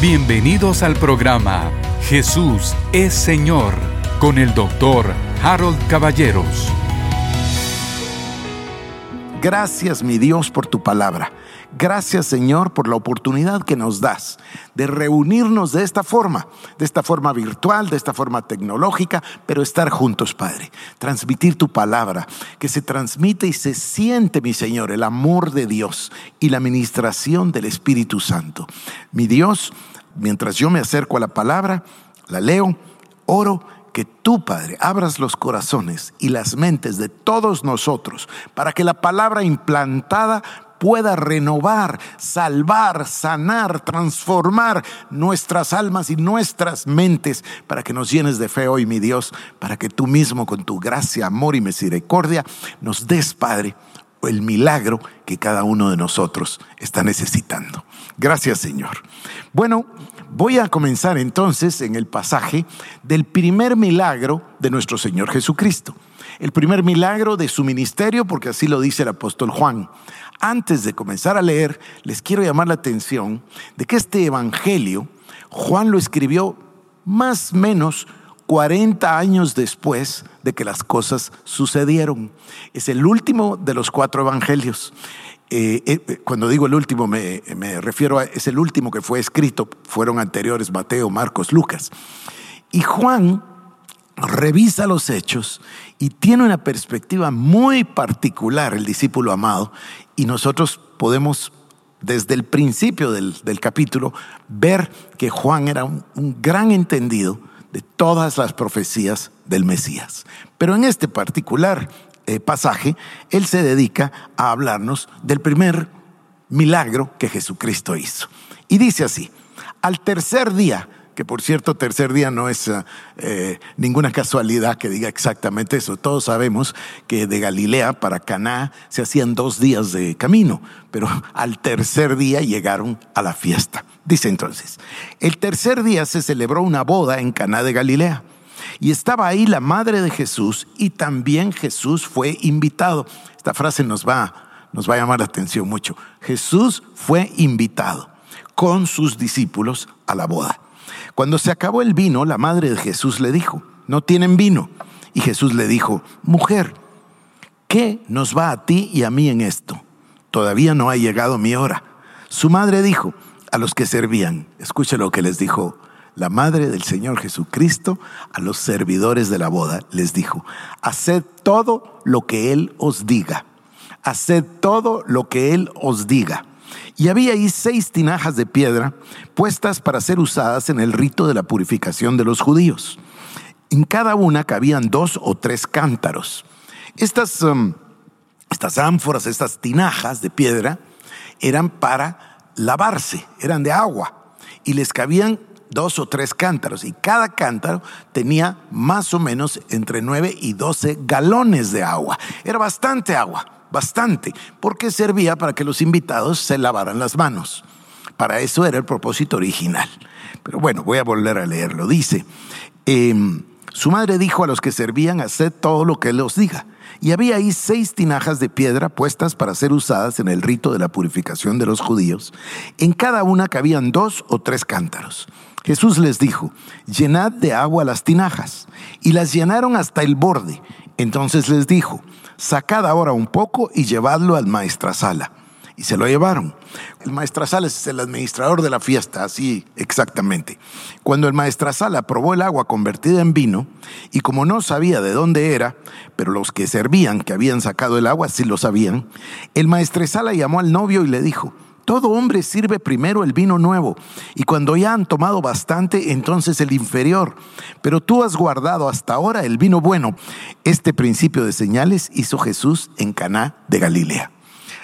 Bienvenidos al programa Jesús es Señor con el doctor Harold Caballeros. Gracias mi Dios por tu palabra. Gracias Señor por la oportunidad que nos das de reunirnos de esta forma, de esta forma virtual, de esta forma tecnológica, pero estar juntos, Padre. Transmitir tu palabra, que se transmite y se siente, mi Señor, el amor de Dios y la administración del Espíritu Santo. Mi Dios, mientras yo me acerco a la palabra, la leo, oro que tú, Padre, abras los corazones y las mentes de todos nosotros para que la palabra implantada pueda renovar, salvar, sanar, transformar nuestras almas y nuestras mentes para que nos llenes de fe hoy, mi Dios, para que tú mismo con tu gracia, amor y misericordia nos des, Padre, el milagro que cada uno de nosotros está necesitando. Gracias, Señor. Bueno, voy a comenzar entonces en el pasaje del primer milagro de nuestro Señor Jesucristo. El primer milagro de su ministerio, porque así lo dice el apóstol Juan. Antes de comenzar a leer, les quiero llamar la atención de que este evangelio Juan lo escribió más o menos 40 años después de que las cosas sucedieron. Es el último de los cuatro evangelios. Eh, eh, cuando digo el último me, refiero a, es el último que fue escrito, fueron anteriores Mateo, Marcos, Lucas. Y Juan revisa los hechos y tiene una perspectiva muy particular, el discípulo amado, y nosotros podemos desde el principio del, del capítulo ver que Juan era un gran entendido de todas las profecías del Mesías. Pero en este particular eh, pasaje, él se dedica a hablarnos del primer milagro que Jesucristo hizo. Y dice así, al tercer día, que por cierto, tercer día no es eh, ninguna casualidad que diga exactamente eso. Todos sabemos que de Galilea para Caná se hacían dos días de camino, pero al tercer día llegaron a la fiesta. Dice entonces, el tercer día se celebró una boda en Caná de Galilea. Y estaba ahí la madre de Jesús y también Jesús fue invitado. Esta frase nos va, nos va a llamar la atención mucho. Jesús fue invitado con sus discípulos a la boda. Cuando se acabó el vino, la madre de Jesús le dijo, no tienen vino. Y Jesús le dijo, mujer, ¿qué nos va a ti y a mí en esto? Todavía no ha llegado mi hora. Su madre dijo a los que servían, escuche lo que les dijo la madre del Señor Jesucristo a los servidores de la boda, les dijo, haced todo lo que Él os diga, haced todo lo que Él os diga. Y había ahí seis tinajas de piedra puestas para ser usadas en el rito de la purificación de los judíos. En cada una cabían dos o tres cántaros. Estas, um, estas ánforas, estas tinajas de piedra, eran para lavarse, eran de agua, y les cabían dos o tres cántaros y cada cántaro tenía más o menos entre 9 y 12 galones de agua. Era bastante agua, bastante, porque servía para que los invitados se lavaran las manos. Para eso era el propósito original. Pero bueno, voy a volver a leerlo. Dice, eh, su madre dijo a los que servían, haced todo lo que él os diga. Y había ahí seis tinajas de piedra puestas para ser usadas en el rito de la purificación de los judíos. En cada una cabían dos o tres cántaros. Jesús les dijo, llenad de agua las tinajas. Y las llenaron hasta el borde. Entonces les dijo, sacad ahora un poco y llevadlo al maestrasala. Y se lo llevaron. El maestrasala es el administrador de la fiesta, así exactamente. Cuando el maestrasala probó el agua convertida en vino, y como no sabía de dónde era, pero los que servían que habían sacado el agua sí lo sabían, el maestrasala llamó al novio y le dijo, todo hombre sirve primero el vino nuevo y cuando ya han tomado bastante, entonces el inferior. Pero tú has guardado hasta ahora el vino bueno. Este principio de señales hizo Jesús en Caná de Galilea.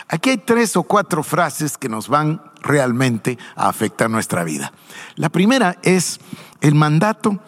Aquí hay tres o cuatro frases que nos van realmente a afectar nuestra vida. La primera es el mandato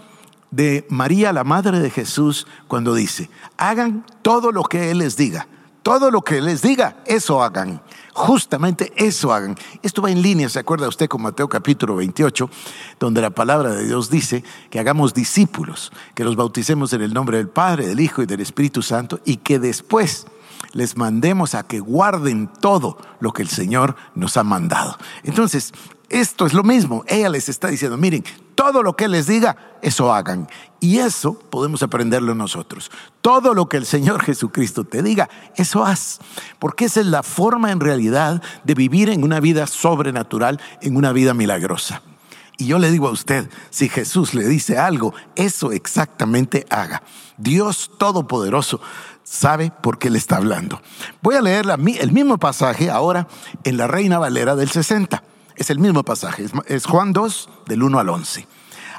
de María, la madre de Jesús, cuando dice, hagan todo lo que Él les diga. Todo lo que les diga, eso hagan. Justamente eso hagan. Esto va en línea, ¿se acuerda usted con Mateo capítulo 28, donde la palabra de Dios dice que hagamos discípulos, que los bauticemos en el nombre del Padre, del Hijo y del Espíritu Santo y que después les mandemos a que guarden todo lo que el Señor nos ha mandado. Entonces, esto es lo mismo. Ella les está diciendo, miren, todo lo que les diga, eso hagan. Y eso podemos aprenderlo nosotros. Todo lo que el Señor Jesucristo te diga, eso haz. Porque esa es la forma en realidad de vivir en una vida sobrenatural, en una vida milagrosa. Y yo le digo a usted, si Jesús le dice algo, eso exactamente haga. Dios Todopoderoso sabe por qué le está hablando. Voy a leer el mismo pasaje ahora en la Reina Valera del 60. Es el mismo pasaje, es Juan 2 del 1 al 11.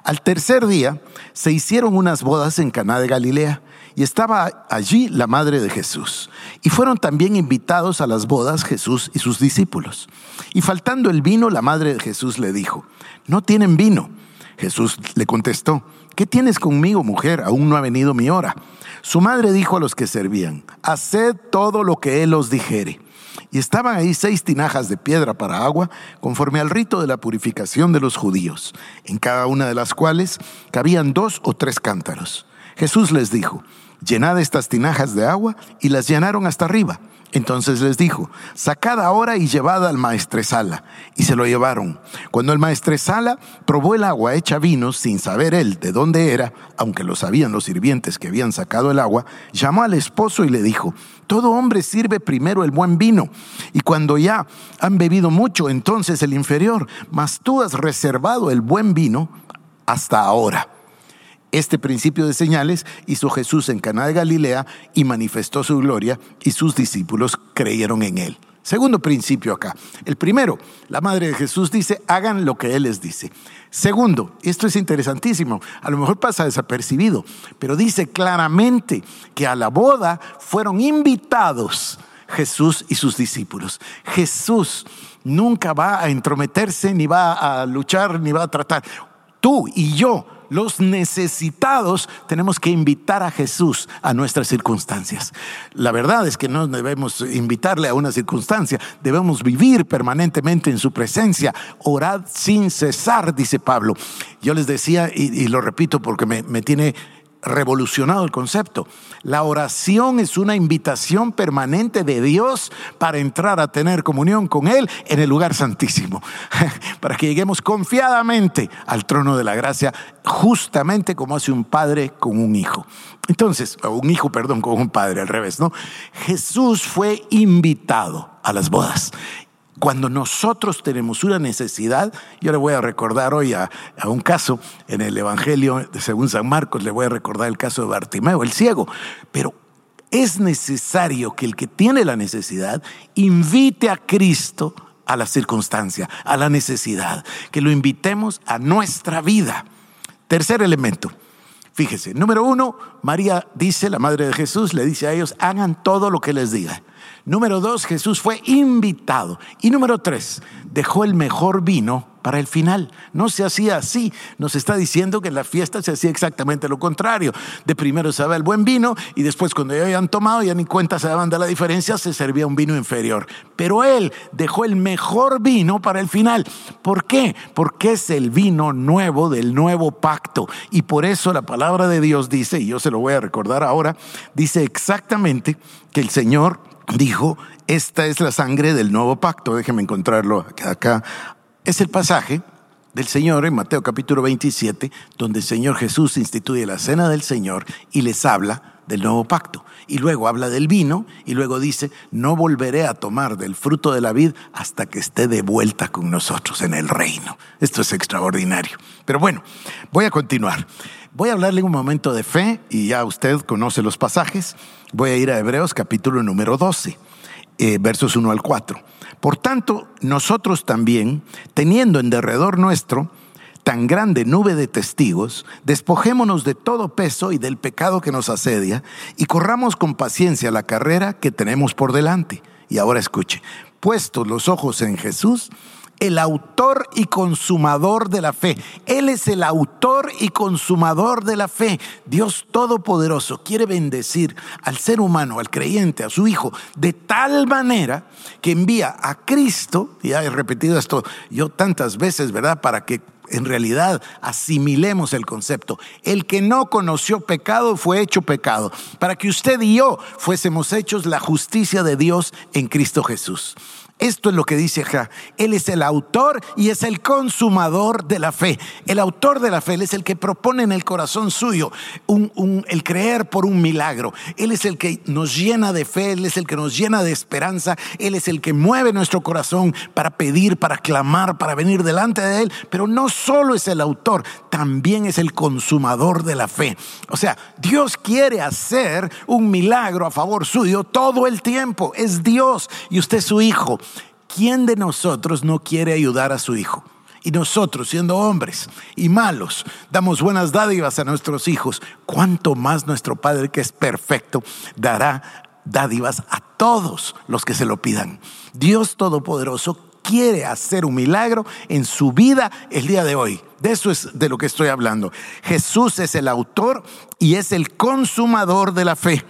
Al tercer día se hicieron unas bodas en Caná de Galilea y estaba allí la madre de Jesús. Y fueron también invitados a las bodas Jesús y sus discípulos. Y faltando el vino, la madre de Jesús le dijo, no tienen vino. Jesús le contestó, ¿qué tienes conmigo, mujer? Aún no ha venido mi hora. Su madre dijo a los que servían, haced todo lo que él os dijere. Y estaban ahí seis tinajas de piedra para agua, conforme al rito de la purificación de los judíos, en cada una de las cuales cabían dos o tres cántaros. Jesús les dijo, llenad estas tinajas de agua, y las llenaron hasta arriba. Entonces les dijo, sacad ahora y llevad al maestresala. Y se lo llevaron. Cuando el maestresala probó el agua hecha vino, sin saber él de dónde era, aunque lo sabían los sirvientes que habían sacado el agua, llamó al esposo y le dijo, todo hombre sirve primero el buen vino, y cuando ya han bebido mucho, entonces el inferior, mas tú has reservado el buen vino hasta ahora. Este principio de señales hizo Jesús en Caná de Galilea y manifestó su gloria y sus discípulos creyeron en él. Segundo principio acá. El primero, la madre de Jesús dice, hagan lo que Él les dice. Segundo, esto es interesantísimo, a lo mejor pasa desapercibido, pero dice claramente que a la boda fueron invitados Jesús y sus discípulos. Jesús nunca va a entrometerse, ni va a luchar, ni va a tratar. Tú y yo los necesitados, tenemos que invitar a Jesús a nuestras circunstancias. La verdad es que no debemos invitarle a una circunstancia, debemos vivir permanentemente en su presencia, orad sin cesar, dice Pablo. Yo les decía, y, lo repito porque me, tiene revolucionado el concepto. La oración es una invitación permanente de Dios para entrar a tener comunión con Él en el lugar santísimo, para que lleguemos confiadamente al trono de la gracia, justamente como hace un padre con un hijo. Entonces, un hijo, perdón, con un padre, al revés, ¿no? Jesús fue invitado a las bodas cuando nosotros tenemos una necesidad, yo le voy a recordar hoy a, un caso en el Evangelio según San Marcos, le voy a recordar el caso de Bartimeo, el ciego, pero es necesario que el que tiene la necesidad invite a Cristo a la circunstancia, a la necesidad, que lo invitemos a nuestra vida. Tercer elemento, fíjese, número uno, María dice, la Madre de Jesús, le dice a ellos, hagan todo lo que les diga. Número dos, Jesús fue invitado. Y número tres, dejó el mejor vino para el final. No se hacía así. Nos está diciendo que en la fiesta se hacía exactamente lo contrario. De primero se daba el buen vino y después cuando ya habían tomado, ya ni cuenta se daban de la diferencia, se servía un vino inferior. Pero él dejó el mejor vino para el final. ¿Por qué? Porque es el vino nuevo del nuevo pacto. Y por eso la palabra de Dios dice, y yo se lo voy a recordar ahora, dice exactamente que el Señor dijo, esta es la sangre del nuevo pacto. Déjeme encontrarlo acá. Es el pasaje del Señor en Mateo capítulo 27, donde el Señor Jesús instituye la cena del Señor y les habla del nuevo pacto. Y luego habla del vino y luego dice, no volveré a tomar del fruto de la vid hasta que esté de vuelta con nosotros en el reino. Esto es extraordinario. Pero bueno, voy a continuar. Voy a hablarle un momento de fe y ya usted conoce los pasajes. Voy a ir a Hebreos capítulo número 12, eh, versos 1 al 4. Por tanto, nosotros también, teniendo en derredor nuestro tan grande nube de testigos, despojémonos de todo peso y del pecado que nos asedia y corramos con paciencia la carrera que tenemos por delante. Y ahora escuche, puestos los ojos en Jesús, el autor y consumador de la fe. Él es el autor y consumador de la fe. Dios Todopoderoso quiere bendecir al ser humano, al creyente, a su Hijo, de tal manera que envía a Cristo, y he repetido esto yo tantas veces, ¿verdad? Para que en realidad asimilemos el concepto. El que no conoció pecado fue hecho pecado, para que usted y yo fuésemos hechos la justicia de Dios en Cristo Jesús. Esto es lo que dice acá. Él es el autor y es el consumador de la fe. El autor de la fe, Él es el que propone en el corazón suyo el creer por un milagro. Él es el que nos llena de fe, Él es el que nos llena de esperanza, Él es el que mueve nuestro corazón para pedir, para clamar, para venir delante de Él. Pero no solo es el autor, también es el consumador de la fe. O sea, Dios quiere hacer un milagro a favor suyo todo el tiempo. Es Dios y usted es su hijo. ¿Quién de nosotros no quiere ayudar a su hijo? Y nosotros, siendo hombres y malos, damos buenas dádivas a nuestros hijos. ¿Cuánto más nuestro Padre, que es perfecto, dará dádivas a todos los que se lo pidan? Dios Todopoderoso quiere hacer un milagro en su vida el día de hoy. De eso es de lo que estoy hablando. Jesús es el autor y es el consumador de la fe.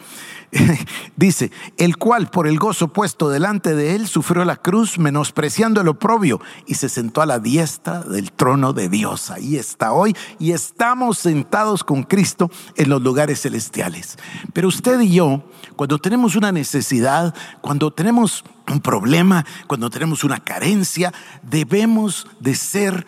dice, el cual por el gozo puesto delante de él sufrió la cruz menospreciando el oprobio y se sentó a la diestra del trono de Dios. Ahí está hoy y estamos sentados con Cristo en los lugares celestiales. Pero usted y yo, cuando tenemos una necesidad, cuando tenemos un problema, cuando tenemos una carencia, debemos de ser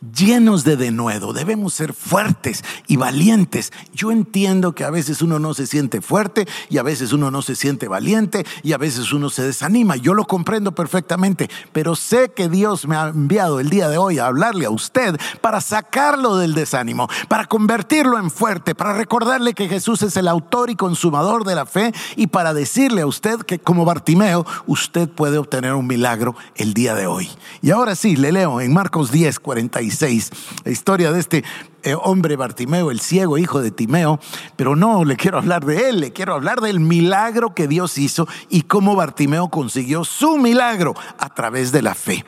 llenos de denuedo, debemos ser fuertes y valientes. Yo entiendo que a veces uno no se siente fuerte y a veces uno no se siente valiente y a veces uno se desanima. Yo lo comprendo perfectamente, pero sé que Dios me ha enviado el día de hoy a hablarle a usted para sacarlo del desánimo, para convertirlo en fuerte, para recordarle que Jesús es el autor y consumador de la fe y para decirle a usted que como Bartimeo usted puede obtener un milagro el día de hoy. Y ahora sí, le leo en Marcos 10, 45 la historia de este eh, hombre Bartimeo, el ciego hijo de Timeo, pero no le quiero hablar de él, le quiero hablar del milagro que Dios hizo y cómo Bartimeo consiguió su milagro a través de la fe.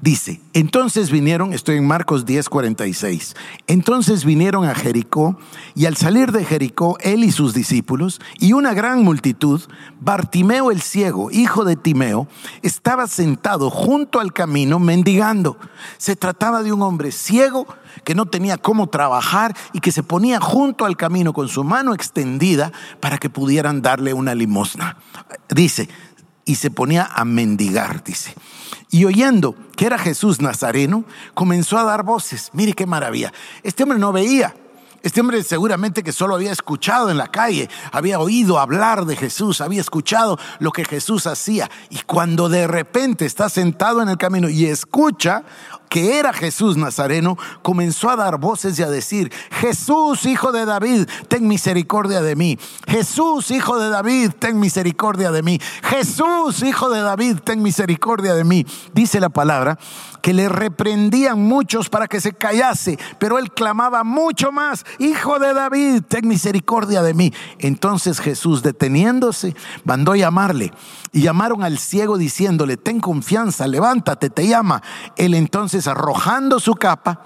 Dice, entonces vinieron, estoy en Marcos 10, 46, entonces vinieron a Jericó y al salir de Jericó, él y sus discípulos y una gran multitud, Bartimeo el ciego, hijo de Timeo, estaba sentado junto al camino mendigando. Se trataba de un hombre ciego que no tenía cómo trabajar y que se ponía junto al camino con su mano extendida para que pudieran darle una limosna. Dice, y se ponía a mendigar, dice. Y oyendo que era Jesús Nazareno, comenzó a dar voces. Mire qué maravilla. Este hombre no veía. Este hombre seguramente que solo había escuchado en la calle, había oído hablar de Jesús, había escuchado lo que Jesús hacía. Y cuando de repente está sentado en el camino y escucha, que era Jesús Nazareno, comenzó a dar voces y a decir, Jesús, hijo de David, ten misericordia de mí. Jesús, hijo de David, ten misericordia de mí. Jesús, hijo de David, ten misericordia de mí. Dice la palabra que le reprendían muchos para que se callase, pero él clamaba mucho más, Hijo de David, ten misericordia de mí. Entonces Jesús, deteniéndose, mandó llamarle y llamaron al ciego diciéndole, ten confianza, levántate, te llama. Él entonces arrojando su capa,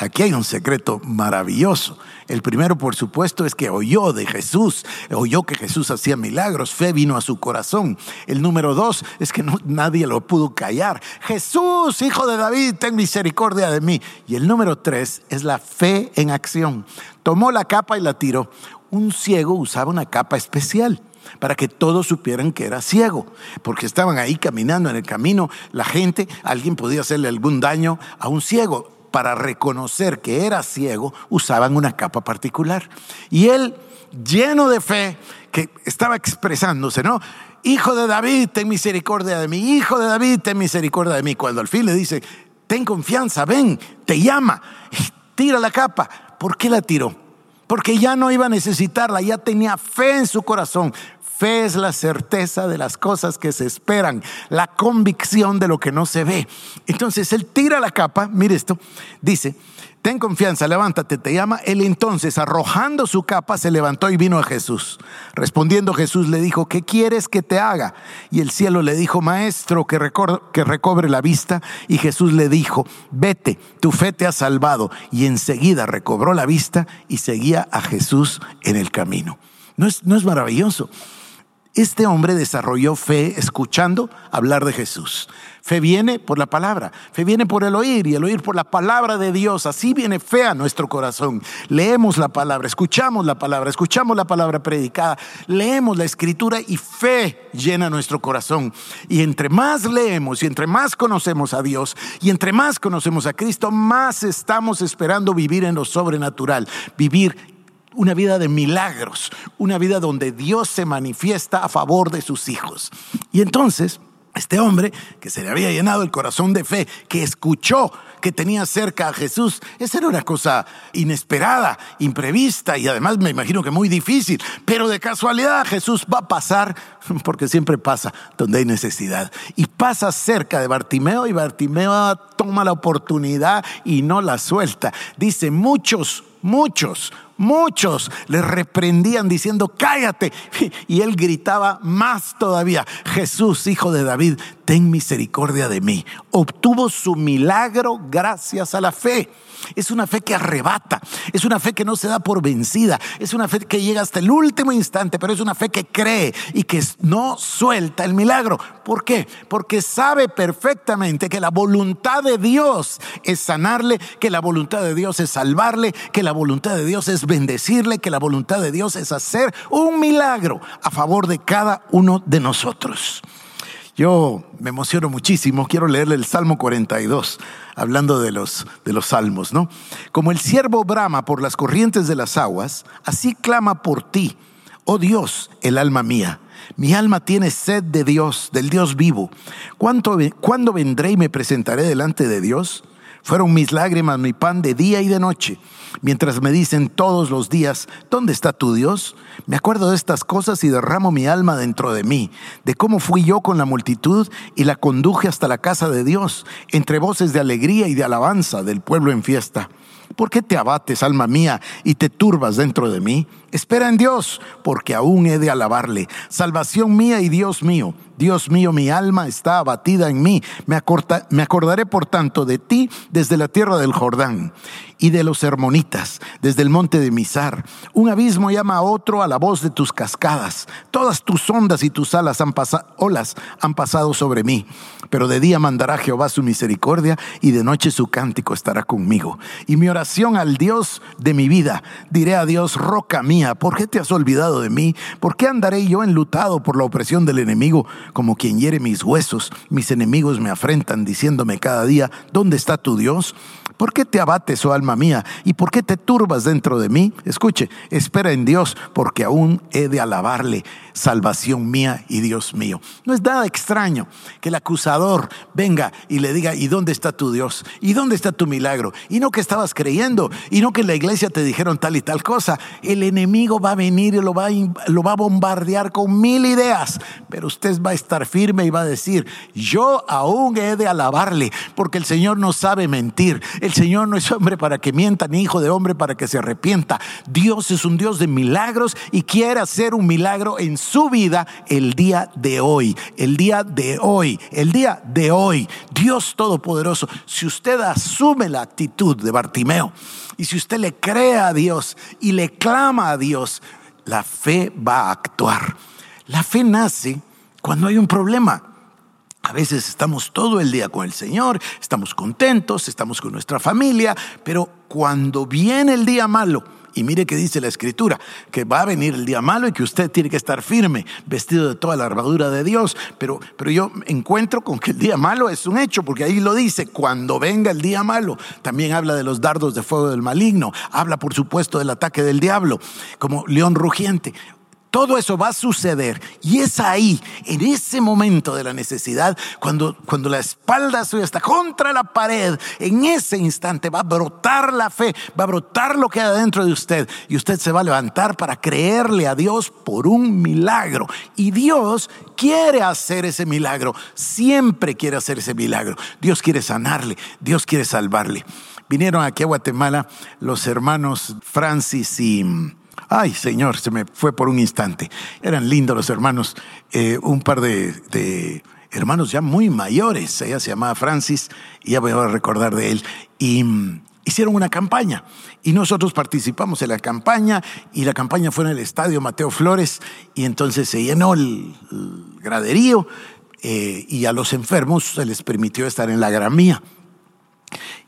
Aquí hay un secreto maravilloso. El primero, por supuesto, es que oyó de Jesús, oyó que Jesús hacía milagros, fe vino a su corazón. El número dos es que nadie lo pudo callar. Jesús, hijo de David, ten misericordia de mí. Y el número tres es la fe en acción. Tomó la capa y la tiró. Un ciego usaba una capa especial para que todos supieran que era ciego, porque estaban ahí caminando en el camino, la gente, alguien podía hacerle algún daño a un ciego para reconocer que era ciego, usaban una capa particular. Y él, lleno de fe, que estaba expresándose, ¿no? Hijo de David, ten misericordia de mí. Hijo de David, ten misericordia de mí. Cuando al fin le dice, ten confianza, ven, te llama, tira la capa. ¿Por qué la tiró? Porque ya no iba a necesitarla, ya tenía fe en su corazón, Fe es la certeza de las cosas que se esperan, la convicción de lo que no se ve. Entonces él tira la capa, mire esto, dice, ten confianza, levántate, te llama. Él entonces, arrojando su capa, se levantó y vino a Jesús. Respondiendo Jesús le dijo, ¿qué quieres que te haga? Y el cielo le dijo, maestro, que, que recobre la vista. Y Jesús le dijo, vete, tu fe te ha salvado. Y enseguida recobró la vista y seguía a Jesús en el camino. ¿No es, no es maravilloso? Este hombre desarrolló fe escuchando hablar de Jesús. Fe viene por la palabra, fe viene por el oír y el oír por la palabra de Dios. Así viene fe a nuestro corazón. Leemos la palabra, escuchamos la palabra, escuchamos la palabra predicada, leemos la escritura y fe llena nuestro corazón. Y entre más leemos y entre más conocemos a Dios y entre más conocemos a Cristo, más estamos esperando vivir en lo sobrenatural, vivir una vida de milagros, una vida donde Dios se manifiesta a favor de sus hijos. Y entonces, este hombre que se le había llenado el corazón de fe, que escuchó que tenía cerca a Jesús, esa era una cosa inesperada, imprevista y además me imagino que muy difícil, pero de casualidad Jesús va a pasar, porque siempre pasa donde hay necesidad, y pasa cerca de Bartimeo y Bartimeo toma la oportunidad y no la suelta. Dice, muchos, muchos Muchos le reprendían diciendo, cállate. Y él gritaba más todavía, Jesús, hijo de David, ten misericordia de mí. Obtuvo su milagro gracias a la fe. Es una fe que arrebata, es una fe que no se da por vencida, es una fe que llega hasta el último instante, pero es una fe que cree y que no suelta el milagro. ¿Por qué? Porque sabe perfectamente que la voluntad de Dios es sanarle, que la voluntad de Dios es salvarle, que la voluntad de Dios es bendecirle, que la voluntad de Dios es hacer un milagro a favor de cada uno de nosotros. Yo me emociono muchísimo, quiero leerle el Salmo 42, hablando de los, de los salmos, ¿no? Como el siervo brama por las corrientes de las aguas, así clama por ti, oh Dios, el alma mía. Mi alma tiene sed de Dios, del Dios vivo. ¿Cuánto, ¿Cuándo vendré y me presentaré delante de Dios? Fueron mis lágrimas mi pan de día y de noche, mientras me dicen todos los días, ¿dónde está tu Dios? Me acuerdo de estas cosas y derramo mi alma dentro de mí, de cómo fui yo con la multitud y la conduje hasta la casa de Dios, entre voces de alegría y de alabanza del pueblo en fiesta. ¿Por qué te abates, alma mía, y te turbas dentro de mí? Espera en Dios, porque aún he de alabarle. Salvación mía y Dios mío. Dios mío, mi alma está abatida en mí. Me, acordaré, por tanto, de ti desde la tierra del Jordán y de los hermonitas, desde el monte de Misar. Un abismo llama a otro a la voz de tus cascadas. Todas tus ondas y tus alas han olas han pasado sobre mí. Pero de día mandará Jehová su misericordia y de noche su cántico estará conmigo. Y mi oración al Dios de mi vida, diré a Dios, roca mía, ¿por qué te has olvidado de mí? ¿Por qué andaré yo enlutado por la opresión del enemigo? como quien hiere mis huesos. Mis enemigos me afrentan diciéndome cada día, ¿dónde está tu Dios? ¿Por qué te abates, oh alma mía? ¿Y por qué te turbas dentro de mí? Escuche, espera en Dios, porque aún he de alabarle, salvación mía y Dios mío. No es nada extraño que el acusador venga y le diga, ¿y dónde está tu Dios? ¿Y dónde está tu milagro? Y no que estabas creyendo, y no que en la iglesia te dijeron tal y tal cosa. El enemigo va a venir y lo va a, lo va a bombardear con mil ideas, pero usted va a estar firme y va a decir, yo aún he de alabarle, porque el Señor no sabe mentir. El Señor no es hombre para que mienta, ni hijo de hombre para que se arrepienta. Dios es un Dios de milagros y quiere hacer un milagro en su vida el día de hoy. El día de hoy. El día de hoy. Dios Todopoderoso. Si usted asume la actitud de Bartimeo y si usted le cree a Dios y le clama a Dios, la fe va a actuar. La fe nace cuando hay un problema. A veces estamos todo el día con el Señor, estamos contentos, estamos con nuestra familia, pero cuando viene el día malo, y mire que dice la escritura, que va a venir el día malo y que usted tiene que estar firme, vestido de toda la armadura de Dios. Pero, pero yo encuentro con que el día malo es un hecho, porque ahí lo dice, cuando venga el día malo. También habla de los dardos de fuego del maligno, habla por supuesto del ataque del diablo, como león rugiente. Todo eso va a suceder y es ahí, en ese momento de la necesidad, cuando, cuando la espalda suya está contra la pared, en ese instante va a brotar la fe, va a brotar lo que hay dentro de usted y usted se va a levantar para creerle a Dios por un milagro. Y Dios quiere hacer ese milagro, siempre quiere hacer ese milagro. Dios quiere sanarle, Dios quiere salvarle. Vinieron aquí a Guatemala los hermanos Francis y... Ay, Señor, se me fue por un instante. Eran lindos los hermanos, eh, un par de, hermanos ya muy mayores. Ella se llamaba Francis y ya voy a recordar de él. Y mm, hicieron una campaña y nosotros participamos en la campaña y la campaña fue en el estadio Mateo Flores y entonces se llenó el, graderío eh, y a los enfermos se les permitió estar en la gramía.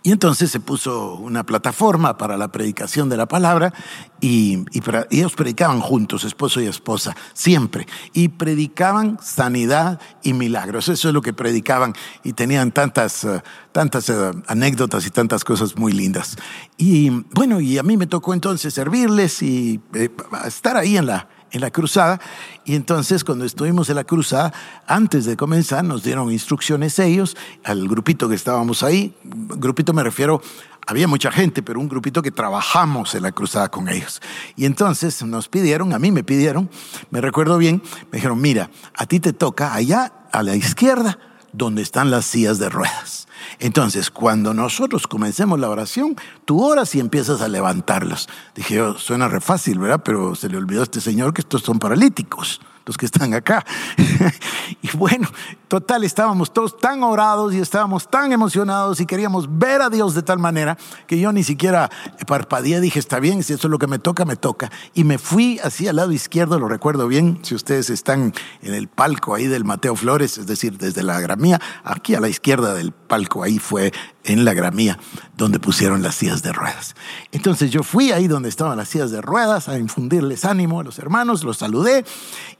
Y entonces se puso una plataforma para la predicación de la palabra y, ellos predicaban juntos, esposo y esposa, siempre. Y predicaban sanidad y milagros. Eso es lo que predicaban y tenían tantas, eh, tantas eh, anécdotas y tantas cosas muy lindas. Y bueno, y a mí me tocó entonces servirles y eh, estar ahí en la, en la cruzada. Y entonces cuando estuvimos en la cruzada, antes de comenzar, nos dieron instrucciones ellos, al grupito que estábamos ahí. Grupito me refiero, había mucha gente, pero un grupito que trabajamos en la cruzada con ellos. Y entonces nos pidieron, a mí me pidieron, me recuerdo bien, me dijeron, mira, a ti te toca allá a la izquierda, donde están las sillas de ruedas. Entonces, cuando nosotros comencemos la oración, tú oras y empiezas a levantarlos. Dije yo, suena re fácil, ¿verdad? Pero se le olvidó a este señor que estos son paralíticos los que están acá. y bueno, total, estábamos todos tan orados y estábamos tan emocionados y queríamos ver a Dios de tal manera que yo ni siquiera parpadeé, dije, está bien, si eso es lo que me toca, me toca. Y me fui así al lado izquierdo, lo recuerdo bien, si ustedes están en el palco ahí del Mateo Flores, es decir, desde la gramía, aquí a la izquierda del palco, ahí fue en la gramía donde pusieron las sillas de ruedas. Entonces yo fui ahí donde estaban las sillas de ruedas a infundirles ánimo a los hermanos, los saludé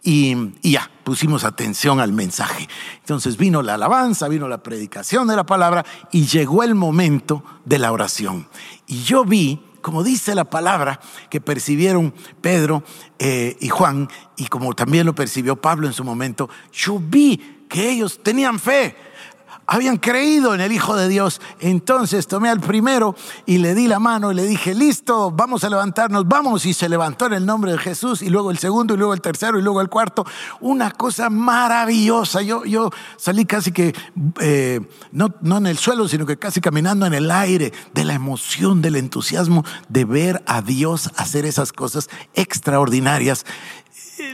y, ya, pusimos atención al mensaje. Entonces vino la alabanza, vino la predicación de la palabra y llegó el momento de la oración. Y yo vi, como dice la palabra, que percibieron Pedro eh, y Juan, y como también lo percibió Pablo en su momento, yo vi que ellos tenían fe habían creído en el Hijo de Dios. Entonces tomé al primero y le di la mano y le dije, listo, vamos a levantarnos, vamos. Y se levantó en el nombre de Jesús y luego el segundo y luego el tercero y luego el cuarto. Una cosa maravillosa. Yo, yo salí casi que, eh, no, no en el suelo, sino que casi caminando en el aire de la emoción, del entusiasmo de ver a Dios hacer esas cosas extraordinarias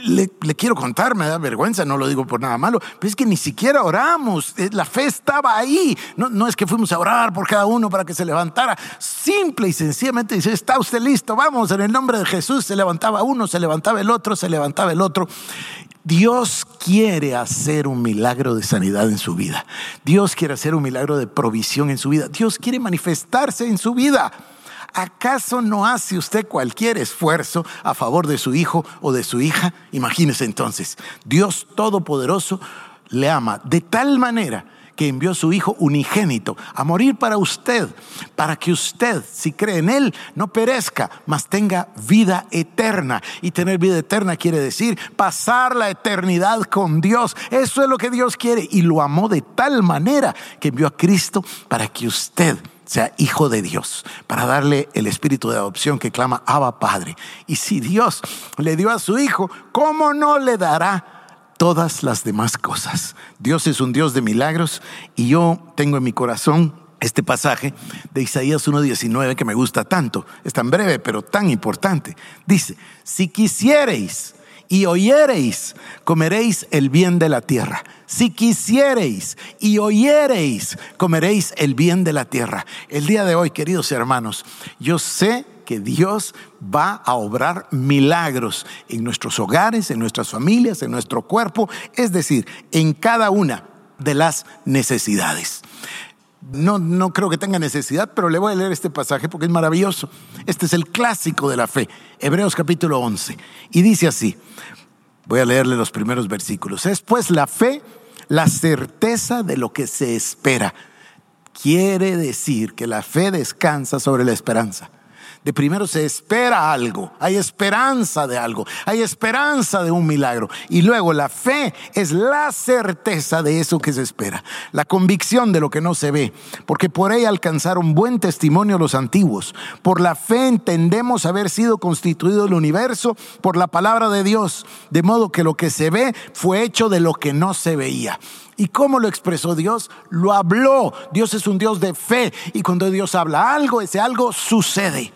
le, quiero contar, me da vergüenza, no lo digo por nada malo, pero es que ni siquiera oramos, eh, la fe estaba ahí, no, no es que fuimos a orar por cada uno para que se levantara, simple y sencillamente dice, está usted listo, vamos, en el nombre de Jesús se levantaba uno, se levantaba el otro, se levantaba el otro. Dios quiere hacer un milagro de sanidad en su vida. Dios quiere hacer un milagro de provisión en su vida. Dios quiere manifestarse en su vida. ¿Acaso no hace usted cualquier esfuerzo a favor de su hijo o de su hija? Imagínese entonces, Dios Todopoderoso le ama de tal manera que envió a su Hijo unigénito a morir para usted, para que usted, si cree en Él, no perezca, mas tenga vida eterna. Y tener vida eterna quiere decir pasar la eternidad con Dios. Eso es lo que Dios quiere. Y lo amó de tal manera que envió a Cristo para que usted sea hijo de Dios, para darle el espíritu de adopción que clama Abba Padre. Y si Dios le dio a su hijo, ¿cómo no le dará todas las demás cosas? Dios es un Dios de milagros y yo tengo en mi corazón este pasaje de Isaías 1.19 que me gusta tanto. Es tan breve, pero tan importante. Dice, si quisiereis y oyereis, comeréis el bien de la tierra. Si quisiereis y oyereis, comeréis el bien de la tierra. El día de hoy, queridos hermanos, yo sé que Dios va a obrar milagros en nuestros hogares, en nuestras familias, en nuestro cuerpo, es decir, en cada una de las necesidades. No, no creo que tenga necesidad, pero le voy a leer este pasaje porque es maravilloso. Este es el clásico de la fe, Hebreos capítulo 11. Y dice así, voy a leerle los primeros versículos. Es pues la fe, la certeza de lo que se espera. Quiere decir que la fe descansa sobre la esperanza de primero se espera algo, hay esperanza de algo, hay esperanza de un milagro. Y luego la fe es la certeza de eso que se espera, la convicción de lo que no se ve, porque por ella alcanzaron buen testimonio los antiguos. Por la fe entendemos haber sido constituido el universo por la palabra de Dios, de modo que lo que se ve fue hecho de lo que no se veía. ¿Y cómo lo expresó Dios? Lo habló. Dios es un Dios de fe y cuando Dios habla algo, ese algo sucede.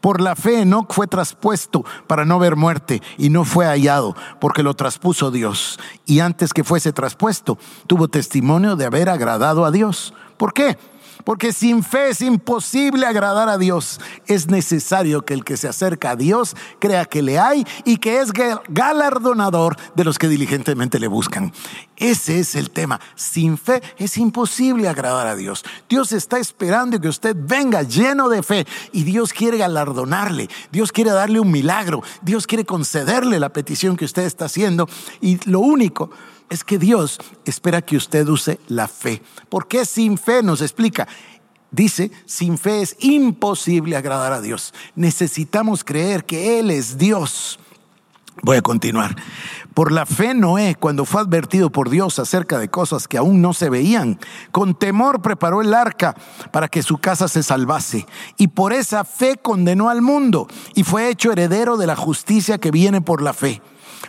Por la fe Enoch fue traspuesto para no ver muerte y no fue hallado porque lo traspuso Dios. Y antes que fuese traspuesto, tuvo testimonio de haber agradado a Dios. ¿Por qué? Porque sin fe es imposible agradar a Dios. Es necesario que el que se acerca a Dios crea que le hay y que es galardonador de los que diligentemente le buscan. Ese es el tema. Sin fe es imposible agradar a Dios. Dios está esperando que usted venga lleno de fe y Dios quiere galardonarle. Dios quiere darle un milagro. Dios quiere concederle la petición que usted está haciendo. Y lo único es que Dios espera que usted use la fe. ¿Por qué sin fe? Nos explica. Dice, sin fe es imposible agradar a Dios. Necesitamos creer que Él es Dios. Voy a continuar. Por la fe Noé, cuando fue advertido por Dios acerca de cosas que aún no se veían, con temor preparó el arca para que su casa se salvase. Y por esa fe condenó al mundo y fue hecho heredero de la justicia que viene por la fe.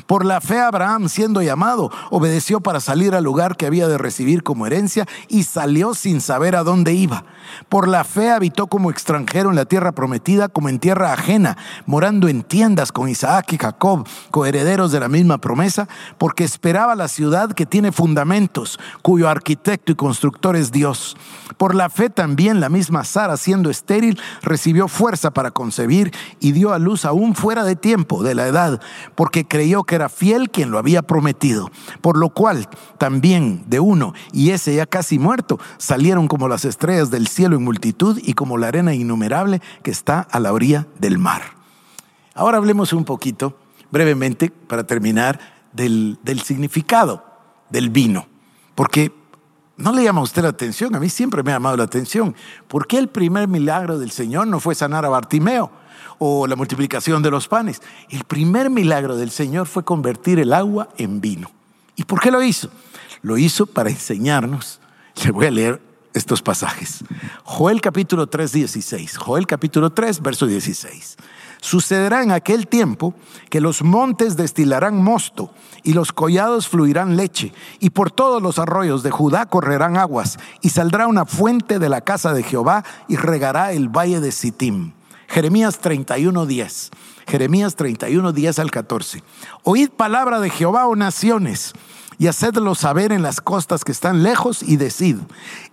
Por la fe Abraham, siendo llamado, obedeció para salir al lugar que había de recibir como herencia y salió sin saber a dónde iba. Por la fe habitó como extranjero en la tierra prometida, como en tierra ajena, morando en tiendas con Isaac y Jacob, coherederos de la misma promesa, porque esperaba la ciudad que tiene fundamentos, cuyo arquitecto y constructor es Dios. Por la fe también la misma Sara, siendo estéril, recibió fuerza para concebir y dio a luz aún fuera de tiempo, de la edad, porque creyó que era fiel quien lo había prometido. Por lo cual también de uno, y ese ya casi muerto, salieron como las estrellas del cielo en multitud y como la arena innumerable que está a la orilla del mar. Ahora hablemos un poquito, brevemente, para terminar, del, del significado del vino. Porque ¿No le llama a usted la atención? A mí siempre me ha llamado la atención. ¿Por qué el primer milagro del Señor no fue sanar a Bartimeo o la multiplicación de los panes? El primer milagro del Señor fue convertir el agua en vino. ¿Y por qué lo hizo? Lo hizo para enseñarnos. Le voy a leer estos pasajes. Joel capítulo 3, 16. Joel capítulo 3, verso 16. Sucederá en aquel tiempo que los montes destilarán mosto y los collados fluirán leche y por todos los arroyos de Judá correrán aguas y saldrá una fuente de la casa de Jehová y regará el valle de Sittim. Jeremías 31, 10. Jeremías 31, 10 al 14. Oíd palabra de Jehová, oh naciones y hacedlo saber en las costas que están lejos y decid,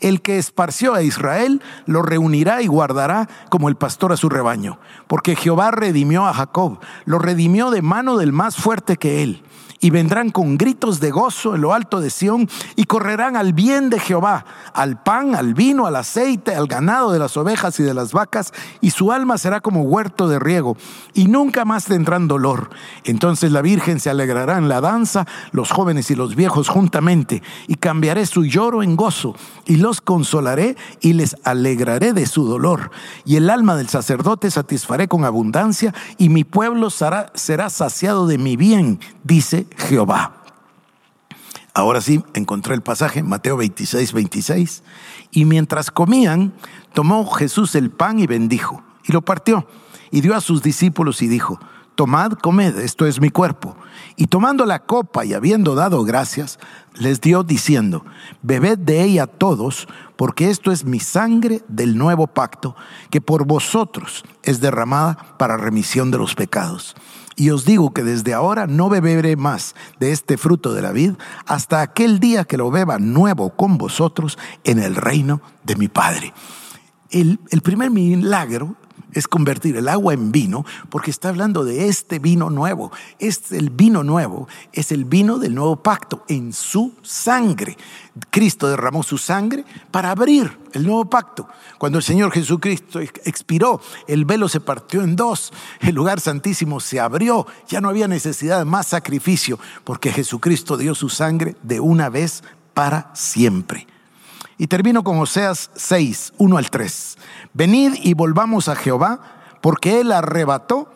el que esparció a Israel lo reunirá y guardará como el pastor a su rebaño, porque Jehová redimió a Jacob, lo redimió de mano del más fuerte que él y vendrán con gritos de gozo en lo alto de Sión y correrán al bien de Jehová, al pan, al vino, al aceite, al ganado de las ovejas y de las vacas, y su alma será como huerto de riego, y nunca más tendrán dolor. Entonces la Virgen se alegrará en la danza, los jóvenes y los viejos juntamente, y cambiaré su lloro en gozo, y los consolaré y les alegraré de su dolor. Y el alma del sacerdote satisfaré con abundancia, y mi pueblo será, será saciado de mi bien, dice Jehová. Ahora sí, encontré el pasaje, Mateo 26, 26. Y mientras comían, tomó Jesús el pan y bendijo, y lo partió, y dio a sus discípulos y dijo, Tomad, comed, esto es mi cuerpo. Y tomando la copa y habiendo dado gracias, les dio diciendo, Bebed de ella todos, porque esto es mi sangre del nuevo pacto, que por vosotros es derramada para remisión de los pecados. Y os digo que desde ahora no beberé más de este fruto de la vid hasta aquel día que lo beba nuevo con vosotros en el reino de mi Padre. El, primer milagro es convertir el agua en vino, porque está hablando de este vino nuevo. Este, el vino nuevo es el vino del nuevo pacto en su sangre. Cristo derramó su sangre para abrir el nuevo pacto. Cuando el Señor Jesucristo expiró, el velo se partió en dos, el lugar santísimo se abrió, ya no había necesidad de más sacrificio, porque Jesucristo dio su sangre de una vez para siempre. Y termino con Oseas 6, 1 al 3. Venid y volvamos a Jehová, porque Él arrebató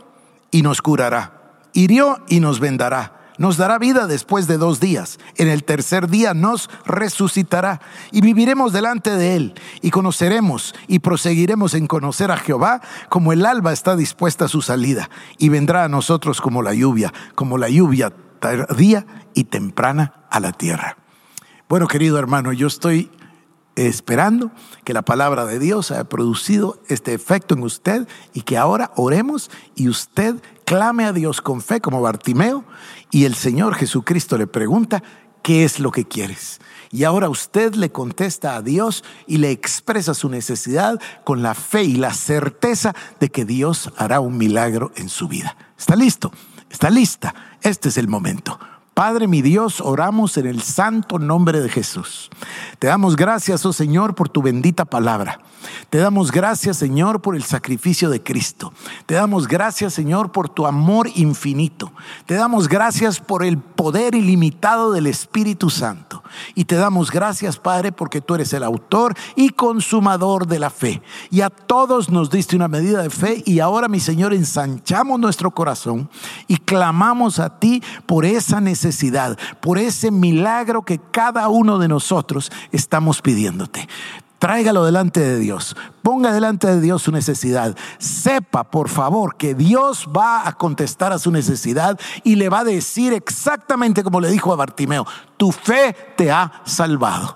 y nos curará, hirió y nos vendará. Nos dará vida después de dos días. En el tercer día nos resucitará y viviremos delante de Él y conoceremos y proseguiremos en conocer a Jehová como el alba está dispuesta a su salida y vendrá a nosotros como la lluvia, como la lluvia tardía y temprana a la tierra. Bueno, querido hermano, yo estoy esperando que la palabra de Dios haya producido este efecto en usted y que ahora oremos y usted clame a Dios con fe como Bartimeo y el Señor Jesucristo le pregunta, qué es lo que quieres. Y ahora usted le contesta a Dios y le expresa su necesidad con la fe y la certeza de que Dios hará un milagro en su vida. ¿Está listo? ¿Está lista? Este es el momento. Padre mi Dios, oramos en el santo nombre de Jesús. Te damos gracias, oh Señor, por tu bendita palabra. Te damos gracias, Señor, por el sacrificio de Cristo. Te damos gracias, Señor, por tu amor infinito. Te damos gracias por el poder ilimitado del Espíritu Santo. Y te damos gracias, Padre, porque tú eres el autor y consumador de la fe. Y a todos nos diste una medida de fe y ahora, mi Señor, ensanchamos nuestro corazón y clamamos a ti por esa necesidad, por ese milagro que cada uno de nosotros estamos pidiéndote. Tráigalo delante de Dios. Ponga delante de Dios su necesidad. Sepa, por favor, que Dios va a contestar a su necesidad y le va a decir exactamente como le dijo a Bartimeo, tu fe te ha salvado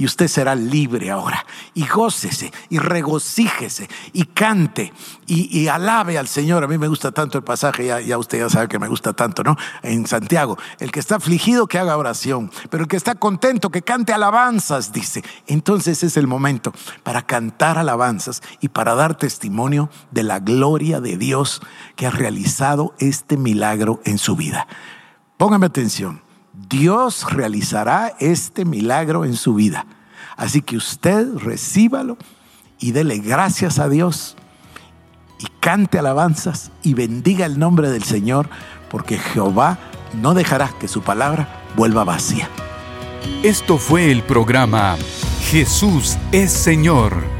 y usted será libre ahora. Y gócese y regocíjese y cante y, alabe al Señor. A mí me gusta tanto el pasaje, ya, ya usted ya sabe que me gusta tanto, ¿no? En Santiago, el que está afligido que haga oración, pero el que está contento que cante alabanzas, dice. Entonces es el momento para cantar alabanzas y para dar testimonio de la gloria de Dios que ha realizado este milagro en su vida. Póngame atención. Dios realizará este milagro en su vida. Así que usted recíbalo y dele gracias a Dios y cante alabanzas y bendiga el nombre del Señor, porque Jehová no dejará que su palabra vuelva vacía. Esto fue el programa Jesús es Señor